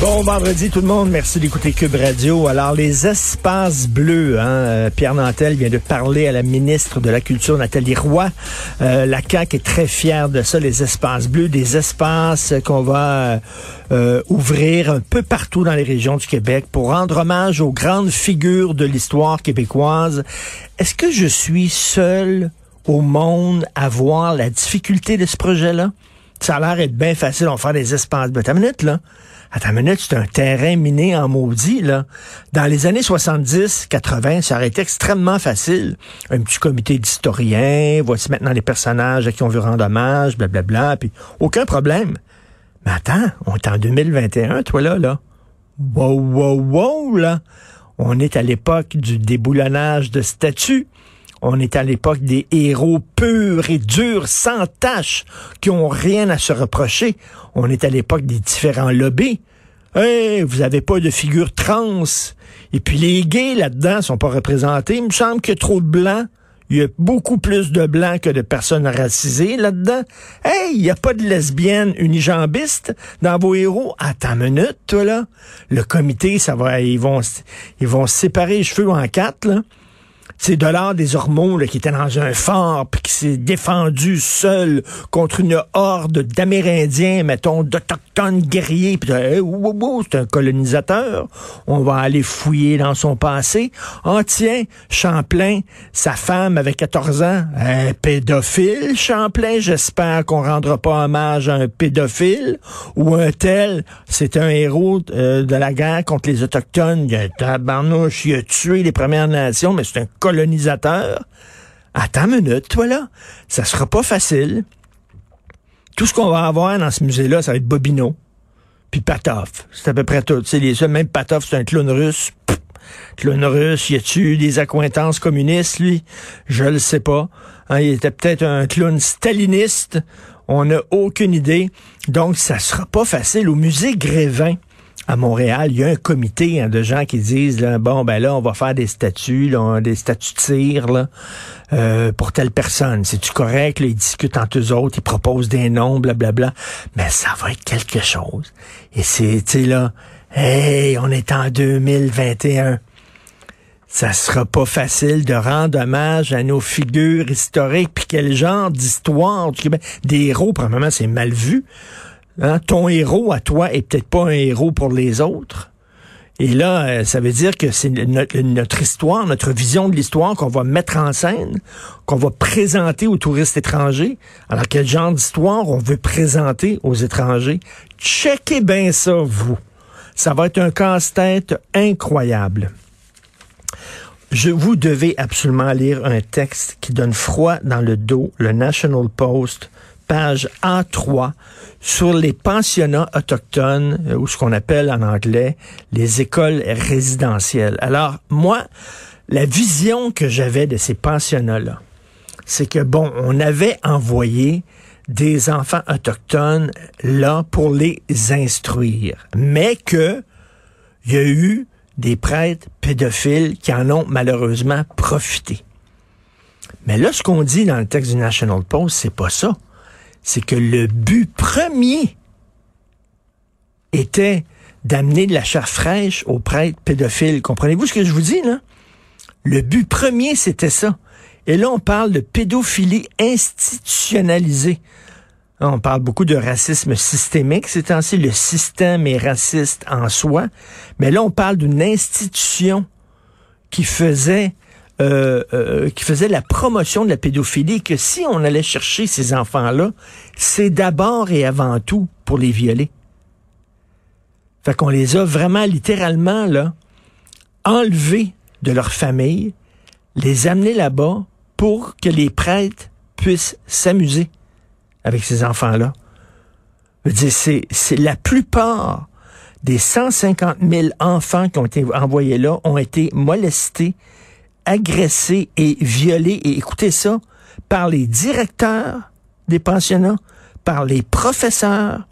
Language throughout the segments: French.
Bon vendredi tout le monde, merci d'écouter Cube Radio. Alors les espaces bleus, hein, euh, Pierre Nantel vient de parler à la ministre de la Culture Nathalie Roy. Euh, la CAQ est très fière de ça, les espaces bleus, des espaces qu'on va euh, ouvrir un peu partout dans les régions du Québec pour rendre hommage aux grandes figures de l'histoire québécoise. Est-ce que je suis seul au monde à voir la difficulté de ce projet-là? Ça a l'air être bien facile, on va faire des espaces bleus. Une minute, là. Attends une minute, c'est un terrain miné en maudit, là. Dans les années 70, 80, ça aurait été extrêmement facile. Un petit comité d'historiens, voici maintenant les personnages à qui on veut rendre hommage, blablabla, puis aucun problème. Mais attends, on est en 2021, toi, là, là. Wow, wow, wow, là. On est à l'époque du déboulonnage de statues. On est à l'époque des héros purs et durs, sans tache, qui ont rien à se reprocher. On est à l'époque des différents lobbies. Hey, vous avez pas de figure trans. Et puis les gays là-dedans sont pas représentés. Il me semble qu'il y a trop de blancs. Il y a beaucoup plus de blancs que de personnes racisées là-dedans. Hey, il n'y a pas de lesbiennes unijambistes dans vos héros. Attends une minute, toi, là. Le comité, ça va, ils vont, ils vont séparer les cheveux en quatre, là c'est Dollard des Ormeaux là, qui était dans un fort puis qui s'est défendu seul contre une horde d'Amérindiens, mettons, d'autochtones guerriers. Puis hey, c'est un colonisateur. On va aller fouiller dans son passé. Oh tiens, Champlain, sa femme avait 14 ans, un pédophile, Champlain. J'espère qu'on rendra pas hommage à un pédophile ou un tel. C'est un héros euh, de la guerre contre les autochtones. Il a tabarnouche, il a tué les Premières Nations, mais c'est un colonisateur. Attends une minute, toi là. Ça sera pas facile. Tout ce qu'on va avoir dans ce musée-là, ça va être Bobino. Puis Patoff. C'est à peu près tout. C'est les seuls. Même Patoff, c'est un clown russe. Clown russe, y a-tu des accointances communistes, lui? Je le sais pas. Hein, il était peut-être un clown staliniste. On n'a aucune idée. Donc, ça sera pas facile. Au musée Grévin, à Montréal, il y a un comité hein, de gens qui disent là, bon ben là on va faire des statuts, là, des statuts de tir euh, pour telle personne. C'est tu correct? Là, Ils discutent entre eux autres, ils proposent des noms, blablabla. Mais ça va être quelque chose. Et c'est tu là, hey, on est en 2021. Ça sera pas facile de rendre hommage à nos figures historiques, puis quel genre d'histoire du Québec? Des héros, probablement, c'est mal vu. Hein? Ton héros à toi est peut-être pas un héros pour les autres. Et là, euh, ça veut dire que c'est notre, histoire, notre vision de l'histoire qu'on va mettre en scène, qu'on va présenter aux touristes étrangers. Alors, quel genre d'histoire on veut présenter aux étrangers? Checkez bien ça, vous. Ça va être un casse-tête incroyable. Je vous devez absolument lire un texte qui donne froid dans le dos, le National Post, page A3 sur les pensionnats autochtones, euh, ou ce qu'on appelle en anglais les écoles résidentielles. Alors, moi, la vision que j'avais de ces pensionnats-là, c'est que, bon, on avait envoyé des enfants autochtones là pour les instruire, mais que il y a eu des prêtres pédophiles qui en ont malheureusement profité. Mais là, ce qu'on dit dans le texte du National Post, c'est pas ça c'est que le but premier était d'amener de la chair fraîche aux prêtres pédophiles. Comprenez-vous ce que je vous dis, là? Le but premier, c'était ça. Et là, on parle de pédophilie institutionnalisée. On parle beaucoup de racisme systémique, c'est ainsi le système est raciste en soi, mais là on parle d'une institution qui faisait euh, euh, qui faisait la promotion de la pédophilie, que si on allait chercher ces enfants-là, c'est d'abord et avant tout pour les violer. Fait qu'on les a vraiment littéralement là enlevés de leur famille, les amener là-bas pour que les prêtres puissent s'amuser avec ces enfants-là. C'est, c'est la plupart des 150 000 enfants qui ont été envoyés là ont été molestés, agressés et violés. Et écoutez ça, par les directeurs des pensionnats, par les professeurs,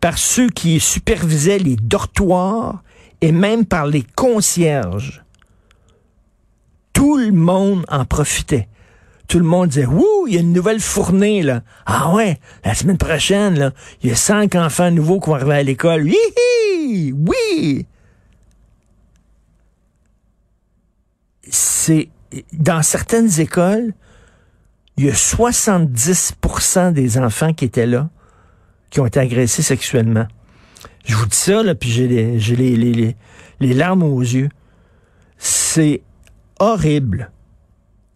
par ceux qui supervisaient les dortoirs et même par les concierges. Tout le monde en profitait tout le monde disait, Wouh, il y a une nouvelle fournée, là. Ah ouais, la semaine prochaine, là, il y a cinq enfants nouveaux qui vont arriver à l'école. Oui, oui. Dans certaines écoles, il y a 70% des enfants qui étaient là, qui ont été agressés sexuellement. Je vous dis ça, là, puis j'ai les larmes aux yeux. C'est horrible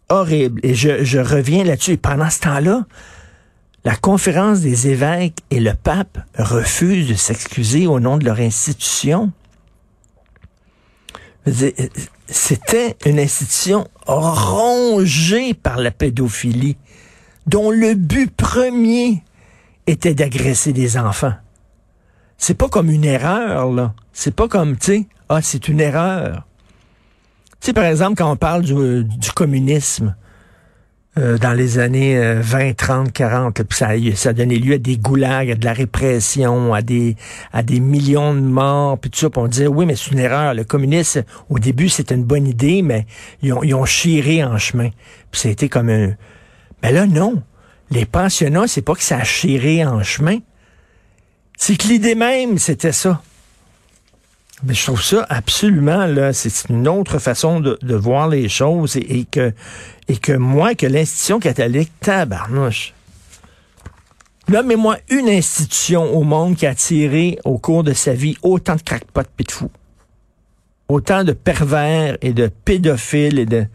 horrible. Et je, je reviens là-dessus. Et pendant ce temps-là, la conférence des évêques et le pape refusent de s'excuser au nom de leur institution. C'était une institution rongée par la pédophilie, dont le but premier était d'agresser des enfants. C'est pas comme une erreur, là. C'est pas comme, tu sais, ah, c'est une erreur. Tu sais, par exemple, quand on parle du, communisme, euh, dans les années 20, 30, 40, ça, ça a donné lieu à des goulags, à de la répression, à des, à des millions de morts, puis tout ça. Puis on disait, oui, mais c'est une erreur. Le communisme, au début, c'était une bonne idée, mais ils ont, ils chiré en chemin. Puis ça a été comme un... Mais là, non. Les pensionnats, c'est pas que ça a chiré en chemin. C'est que l'idée même, c'était ça. Mais je trouve ça absolument, là, c'est une autre façon de, voir les choses et, que, et que moi, que l'institution catholique, tabarnouche. Là, mais moi, une institution au monde qui a tiré au cours de sa vie autant de crackpots et de fous. Autant de pervers et de pédophiles et de...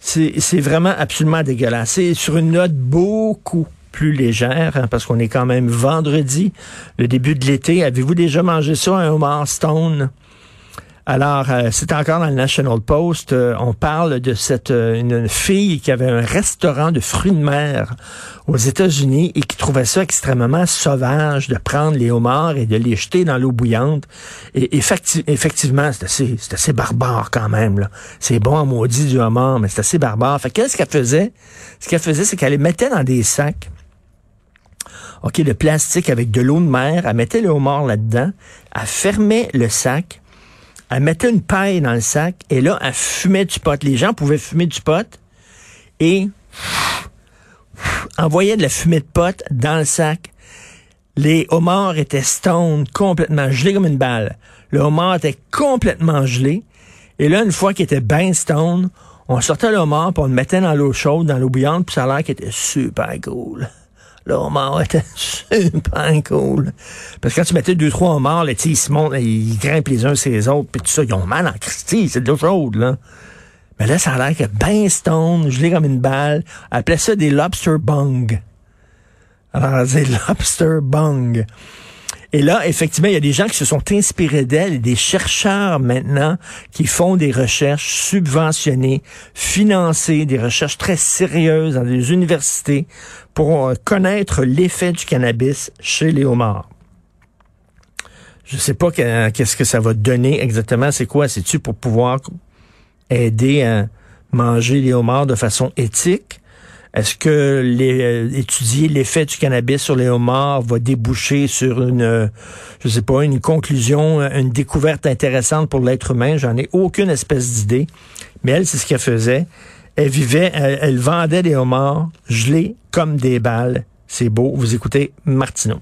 C'est vraiment absolument dégueulasse. C'est sur une note beaucoup plus légère, hein, parce qu'on est quand même vendredi, le début de l'été. Avez-vous déjà mangé ça, un homard stone? Alors, euh, c'est encore dans le National Post. Euh, on parle de cette euh, une, fille qui avait un restaurant de fruits de mer aux États-Unis et qui trouvait ça extrêmement sauvage de prendre les homards et de les jeter dans l'eau bouillante. Et effectivement, c'est assez, assez barbare quand même. C'est bon à maudit du homard, mais c'est assez barbare. Fait qu'est-ce qu'elle faisait? Ce qu'elle faisait, c'est qu'elle les mettait dans des sacs. OK, le plastique avec de l'eau de mer, elle mettait le homard là-dedans, elle fermait le sac, elle mettait une paille dans le sac et là, elle fumait du pot. Les gens pouvaient fumer du pot et envoyaient de la fumée de pot dans le sac. Les homards étaient stone, complètement gelés comme une balle. Le homard était complètement gelé. Et là, une fois qu'il était bien stone, on sortait le homard, puis on le mettait dans l'eau chaude, dans l'eau bouillante, puis ça a l'air qu'il était super cool. Le était super cool. Parce que quand tu mettais deux, trois homards, là, ils se montent, ils grimpent les uns sur les autres, puis tout ça, ils ont mal en Christie, c'est de l'eau chaude, là. Mais là, ça a l'air que ben stone, gelé comme une balle. appelait ça des lobster bung. Alors, c'est lobster bung. Et là, effectivement, il y a des gens qui se sont inspirés d'elle, des chercheurs maintenant qui font des recherches subventionnées, financées, des recherches très sérieuses dans des universités pour euh, connaître l'effet du cannabis chez les homards. Je sais pas qu'est-ce que ça va donner exactement. C'est quoi? C'est-tu pour pouvoir aider à manger les homards de façon éthique? Est-ce que les, euh, étudier l'effet du cannabis sur les homards va déboucher sur une, euh, je sais pas, une conclusion, une découverte intéressante pour l'être humain? J'en ai aucune espèce d'idée. Mais elle, c'est ce qu'elle faisait. Elle vivait, elle, vendait des homards gelés comme des balles. C'est beau. Vous écoutez Martineau.